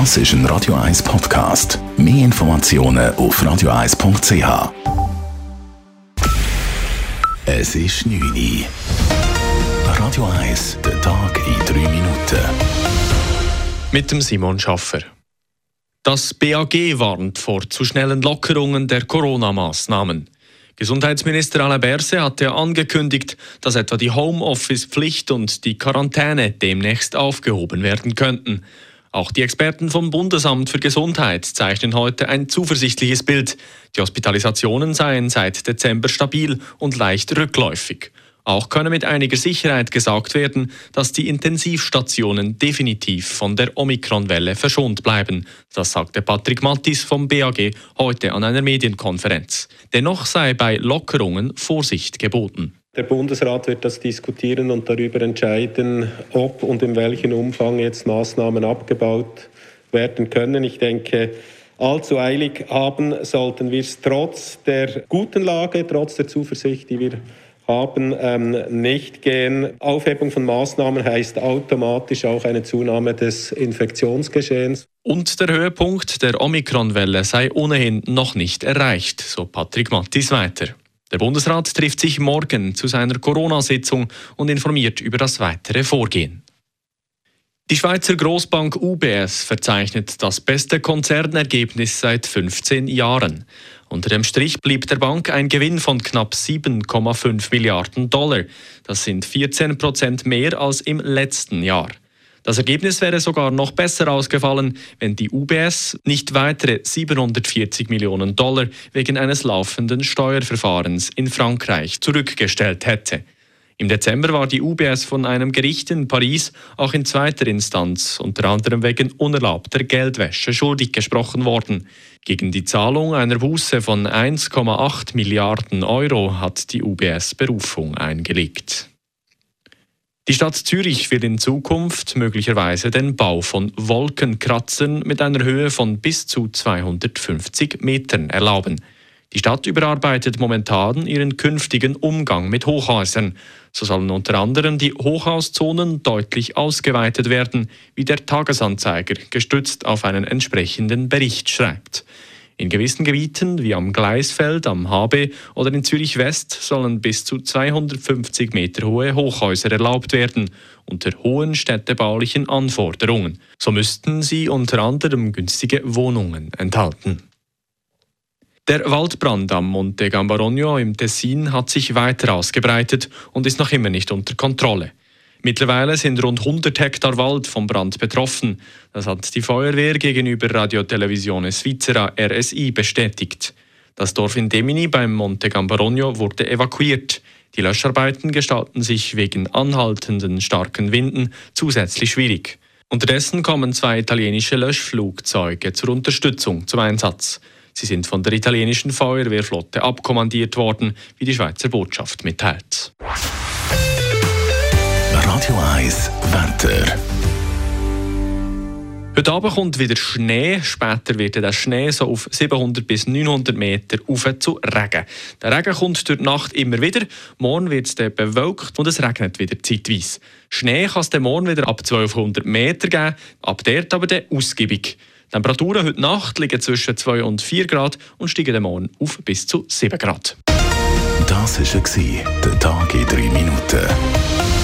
Das ist ein Radio 1 Podcast. Mehr Informationen auf radio1.ch. Es ist 9 Uhr. Radio 1, der Tag in 3 Minuten. Mit dem Simon Schaffer. Das BAG warnt vor zu schnellen Lockerungen der Corona-Maßnahmen. Gesundheitsminister Alain Berset hatte angekündigt, dass etwa die Homeoffice-Pflicht und die Quarantäne demnächst aufgehoben werden könnten. Auch die Experten vom Bundesamt für Gesundheit zeichnen heute ein zuversichtliches Bild. Die Hospitalisationen seien seit Dezember stabil und leicht rückläufig. Auch könne mit einiger Sicherheit gesagt werden, dass die Intensivstationen definitiv von der Omikron-Welle verschont bleiben. Das sagte Patrick Mattis vom BAG heute an einer Medienkonferenz. Dennoch sei bei Lockerungen Vorsicht geboten. Der Bundesrat wird das diskutieren und darüber entscheiden, ob und in welchem Umfang jetzt Maßnahmen abgebaut werden können. Ich denke, allzu eilig haben sollten wir es trotz der guten Lage, trotz der Zuversicht, die wir haben, ähm, nicht gehen. Aufhebung von Maßnahmen heißt automatisch auch eine Zunahme des Infektionsgeschehens. Und der Höhepunkt der Omikron-Welle sei ohnehin noch nicht erreicht, so Patrick Mattis weiter. Der Bundesrat trifft sich morgen zu seiner Corona-Sitzung und informiert über das weitere Vorgehen. Die Schweizer Großbank UBS verzeichnet das beste Konzernergebnis seit 15 Jahren. Unter dem Strich blieb der Bank ein Gewinn von knapp 7,5 Milliarden Dollar. Das sind 14 Prozent mehr als im letzten Jahr. Das Ergebnis wäre sogar noch besser ausgefallen, wenn die UBS nicht weitere 740 Millionen Dollar wegen eines laufenden Steuerverfahrens in Frankreich zurückgestellt hätte. Im Dezember war die UBS von einem Gericht in Paris auch in zweiter Instanz unter anderem wegen unerlaubter Geldwäsche schuldig gesprochen worden. Gegen die Zahlung einer Buße von 1,8 Milliarden Euro hat die UBS Berufung eingelegt. Die Stadt Zürich will in Zukunft möglicherweise den Bau von Wolkenkratzern mit einer Höhe von bis zu 250 Metern erlauben. Die Stadt überarbeitet momentan ihren künftigen Umgang mit Hochhäusern. So sollen unter anderem die Hochhauszonen deutlich ausgeweitet werden, wie der Tagesanzeiger gestützt auf einen entsprechenden Bericht schreibt. In gewissen Gebieten wie am Gleisfeld, am HB oder in Zürich West sollen bis zu 250 Meter hohe Hochhäuser erlaubt werden, unter hohen städtebaulichen Anforderungen. So müssten sie unter anderem günstige Wohnungen enthalten. Der Waldbrand am Monte Gambarogno im Tessin hat sich weiter ausgebreitet und ist noch immer nicht unter Kontrolle. Mittlerweile sind rund 100 Hektar Wald vom Brand betroffen. Das hat die Feuerwehr gegenüber Radiotelevisione Svizzera RSI bestätigt. Das Dorf in Demini beim Monte Gambarogno wurde evakuiert. Die Löscharbeiten gestalten sich wegen anhaltenden starken Winden zusätzlich schwierig. Unterdessen kommen zwei italienische Löschflugzeuge zur Unterstützung zum Einsatz. Sie sind von der italienischen Feuerwehrflotte abkommandiert worden, wie die Schweizer Botschaft mitteilt. Radio 1 Wetter. Heute Abend kommt wieder Schnee. Später wird der Schnee so auf 700 bis 900 Meter auf zu Regen. Der Regen kommt durch die Nacht immer wieder. Morgen wird es bewölkt und es regnet wieder zeitweise. Schnee kann es morgen wieder ab 1200 Meter geben, ab dort aber dann ausgiebig. Die Temperaturen heute Nacht liegen zwischen 2 und 4 Grad und steigen morgen auf bis zu 7 Grad. Das war der Tag in 3 Minuten.